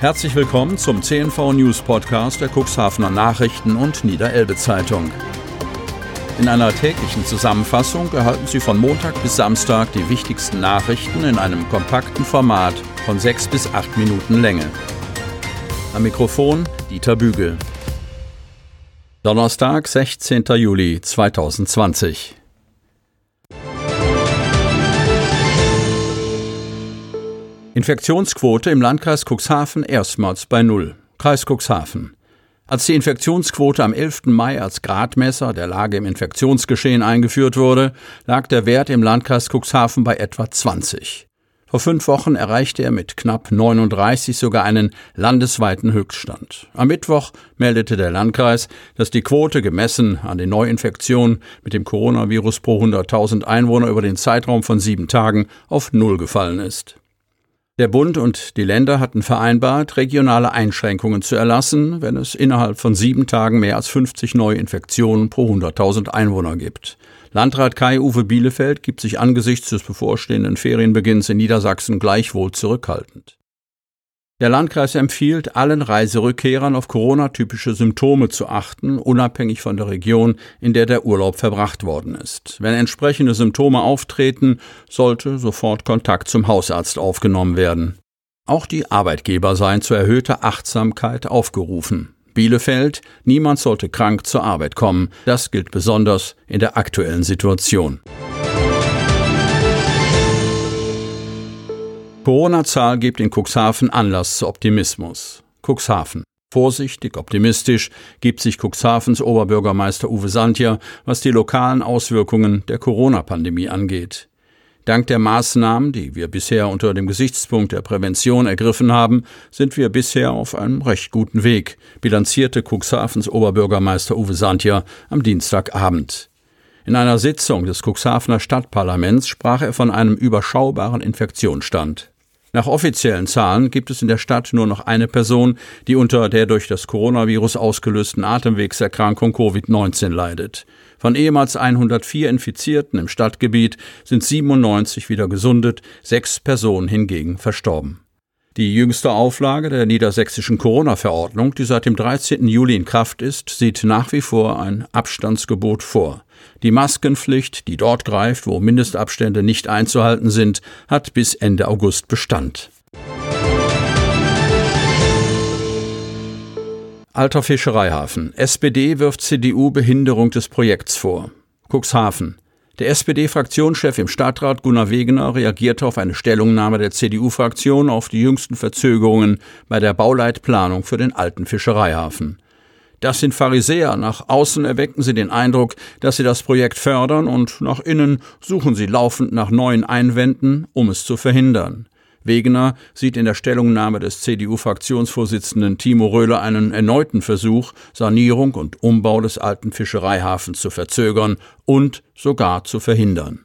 Herzlich willkommen zum CNV News Podcast der Cuxhavener Nachrichten und Niederelbe Zeitung. In einer täglichen Zusammenfassung erhalten Sie von Montag bis Samstag die wichtigsten Nachrichten in einem kompakten Format von sechs bis acht Minuten Länge. Am Mikrofon Dieter Bügel. Donnerstag, 16. Juli 2020. Infektionsquote im Landkreis Cuxhaven erstmals bei Null. Kreis Cuxhaven. Als die Infektionsquote am 11. Mai als Gradmesser der Lage im Infektionsgeschehen eingeführt wurde, lag der Wert im Landkreis Cuxhaven bei etwa 20. Vor fünf Wochen erreichte er mit knapp 39 sogar einen landesweiten Höchststand. Am Mittwoch meldete der Landkreis, dass die Quote gemessen an den Neuinfektionen mit dem Coronavirus pro 100.000 Einwohner über den Zeitraum von sieben Tagen auf Null gefallen ist. Der Bund und die Länder hatten vereinbart, regionale Einschränkungen zu erlassen, wenn es innerhalb von sieben Tagen mehr als 50 neue Infektionen pro 100.000 Einwohner gibt. Landrat Kai-Uwe Bielefeld gibt sich angesichts des bevorstehenden Ferienbeginns in Niedersachsen gleichwohl zurückhaltend. Der Landkreis empfiehlt allen Reiserückkehrern auf Corona-typische Symptome zu achten, unabhängig von der Region, in der der Urlaub verbracht worden ist. Wenn entsprechende Symptome auftreten, sollte sofort Kontakt zum Hausarzt aufgenommen werden. Auch die Arbeitgeber seien zu erhöhter Achtsamkeit aufgerufen. Bielefeld, niemand sollte krank zur Arbeit kommen. Das gilt besonders in der aktuellen Situation. Corona-Zahl gibt in Cuxhaven Anlass zu Optimismus. Cuxhaven. Vorsichtig, optimistisch gibt sich Cuxhavens Oberbürgermeister Uwe Santja, was die lokalen Auswirkungen der Corona-Pandemie angeht. Dank der Maßnahmen, die wir bisher unter dem Gesichtspunkt der Prävention ergriffen haben, sind wir bisher auf einem recht guten Weg, bilanzierte Cuxhavens Oberbürgermeister Uwe Santja am Dienstagabend. In einer Sitzung des Cuxhavener Stadtparlaments sprach er von einem überschaubaren Infektionsstand. Nach offiziellen Zahlen gibt es in der Stadt nur noch eine Person, die unter der durch das Coronavirus ausgelösten Atemwegserkrankung Covid-19 leidet. Von ehemals 104 Infizierten im Stadtgebiet sind 97 wieder gesundet, sechs Personen hingegen verstorben. Die jüngste Auflage der niedersächsischen Corona-Verordnung, die seit dem 13. Juli in Kraft ist, sieht nach wie vor ein Abstandsgebot vor. Die Maskenpflicht, die dort greift, wo Mindestabstände nicht einzuhalten sind, hat bis Ende August Bestand. Alter Fischereihafen. SPD wirft CDU Behinderung des Projekts vor. Cuxhaven. Der SPD-Fraktionschef im Stadtrat Gunnar Wegener reagierte auf eine Stellungnahme der CDU-Fraktion auf die jüngsten Verzögerungen bei der Bauleitplanung für den alten Fischereihafen. Das sind Pharisäer. Nach außen erwecken sie den Eindruck, dass sie das Projekt fördern und nach innen suchen sie laufend nach neuen Einwänden, um es zu verhindern. Wegener sieht in der Stellungnahme des CDU-Fraktionsvorsitzenden Timo Röhler einen erneuten Versuch, Sanierung und Umbau des alten Fischereihafens zu verzögern und sogar zu verhindern.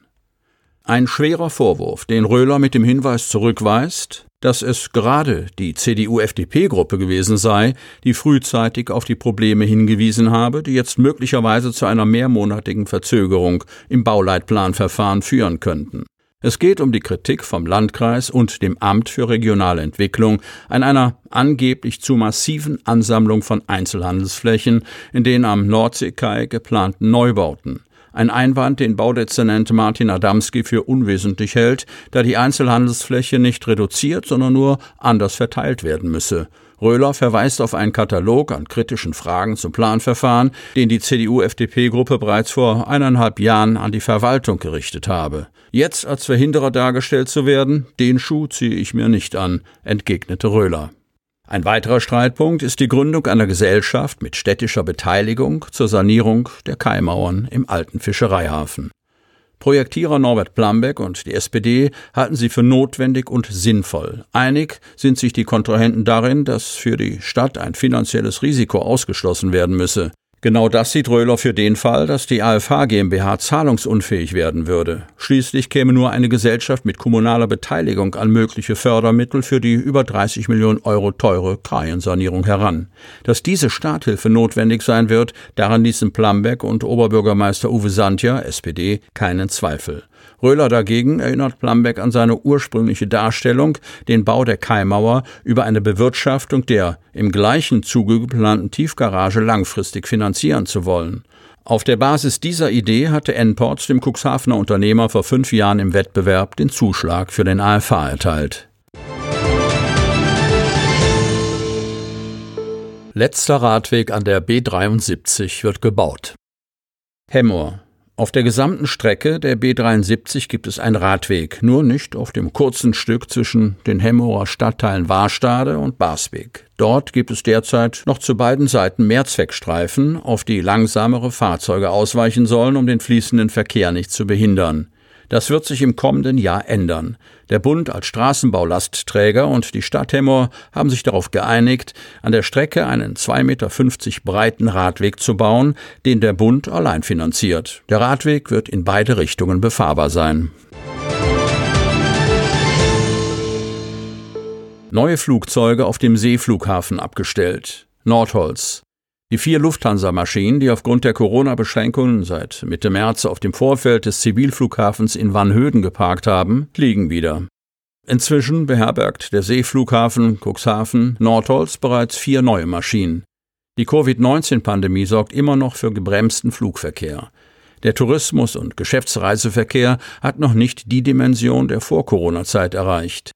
Ein schwerer Vorwurf, den Röhler mit dem Hinweis zurückweist, dass es gerade die CDU-FDP-Gruppe gewesen sei, die frühzeitig auf die Probleme hingewiesen habe, die jetzt möglicherweise zu einer mehrmonatigen Verzögerung im Bauleitplanverfahren führen könnten. Es geht um die Kritik vom Landkreis und dem Amt für regionale Entwicklung an einer angeblich zu massiven Ansammlung von Einzelhandelsflächen in den am Nordseekai geplanten Neubauten. Ein Einwand, den Baudezernent Martin Adamski für unwesentlich hält, da die Einzelhandelsfläche nicht reduziert, sondern nur anders verteilt werden müsse. Röhler verweist auf einen Katalog an kritischen Fragen zum Planverfahren, den die CDU-FDP-Gruppe bereits vor eineinhalb Jahren an die Verwaltung gerichtet habe. Jetzt als Verhinderer dargestellt zu werden, den Schuh ziehe ich mir nicht an, entgegnete Röhler. Ein weiterer Streitpunkt ist die Gründung einer Gesellschaft mit städtischer Beteiligung zur Sanierung der Kaimauern im alten Fischereihafen. Projektierer Norbert Plambeck und die SPD halten sie für notwendig und sinnvoll. Einig sind sich die Kontrahenten darin, dass für die Stadt ein finanzielles Risiko ausgeschlossen werden müsse. Genau das sieht Röhler für den Fall, dass die AFH GmbH zahlungsunfähig werden würde. Schließlich käme nur eine Gesellschaft mit kommunaler Beteiligung an mögliche Fördermittel für die über 30 Millionen Euro teure Kreiensanierung heran. Dass diese Starthilfe notwendig sein wird, daran ließen Plambeck und Oberbürgermeister Uwe Santja, SPD, keinen Zweifel. Röhler dagegen erinnert Plambeck an seine ursprüngliche Darstellung, den Bau der Kaimauer über eine Bewirtschaftung der im gleichen Zuge geplanten Tiefgarage langfristig finanzieren zu wollen. Auf der Basis dieser Idee hatte Enports dem Cuxhavener Unternehmer vor fünf Jahren im Wettbewerb den Zuschlag für den AFA erteilt. Letzter Radweg an der B73 wird gebaut. Hemmoor auf der gesamten Strecke der B73 gibt es einen Radweg, nur nicht auf dem kurzen Stück zwischen den Hemmorer Stadtteilen Warstade und Barsbeek. Dort gibt es derzeit noch zu beiden Seiten Mehrzweckstreifen, auf die langsamere Fahrzeuge ausweichen sollen, um den fließenden Verkehr nicht zu behindern. Das wird sich im kommenden Jahr ändern. Der Bund als Straßenbaulastträger und die Stadt Hemmoor haben sich darauf geeinigt, an der Strecke einen 2,50 Meter breiten Radweg zu bauen, den der Bund allein finanziert. Der Radweg wird in beide Richtungen befahrbar sein. Neue Flugzeuge auf dem Seeflughafen abgestellt. Nordholz. Die vier Lufthansa-Maschinen, die aufgrund der Corona-Beschränkungen seit Mitte März auf dem Vorfeld des Zivilflughafens in Vanhöden geparkt haben, fliegen wieder. Inzwischen beherbergt der Seeflughafen Cuxhaven Nordholz bereits vier neue Maschinen. Die Covid-19-Pandemie sorgt immer noch für gebremsten Flugverkehr. Der Tourismus- und Geschäftsreiseverkehr hat noch nicht die Dimension der Vor-Corona-Zeit erreicht.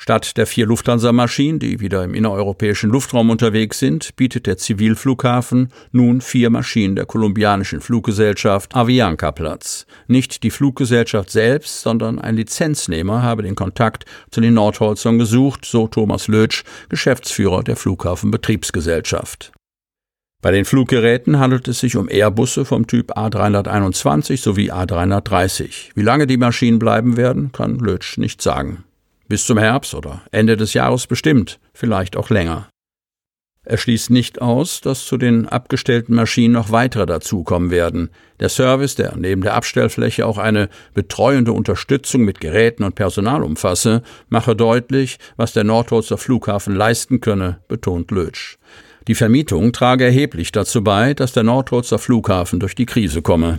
Statt der vier Lufthansa-Maschinen, die wieder im innereuropäischen Luftraum unterwegs sind, bietet der Zivilflughafen nun vier Maschinen der kolumbianischen Fluggesellschaft Avianca Platz. Nicht die Fluggesellschaft selbst, sondern ein Lizenznehmer habe den Kontakt zu den Nordholzern gesucht, so Thomas Lötsch, Geschäftsführer der Flughafenbetriebsgesellschaft. Bei den Fluggeräten handelt es sich um Airbusse vom Typ A321 sowie A330. Wie lange die Maschinen bleiben werden, kann Lötsch nicht sagen. Bis zum Herbst oder Ende des Jahres bestimmt, vielleicht auch länger. Er schließt nicht aus, dass zu den abgestellten Maschinen noch weitere dazukommen werden. Der Service, der neben der Abstellfläche auch eine betreuende Unterstützung mit Geräten und Personal umfasse, mache deutlich, was der Nordholzer Flughafen leisten könne, betont Lötsch. Die Vermietung trage erheblich dazu bei, dass der Nordholzer Flughafen durch die Krise komme.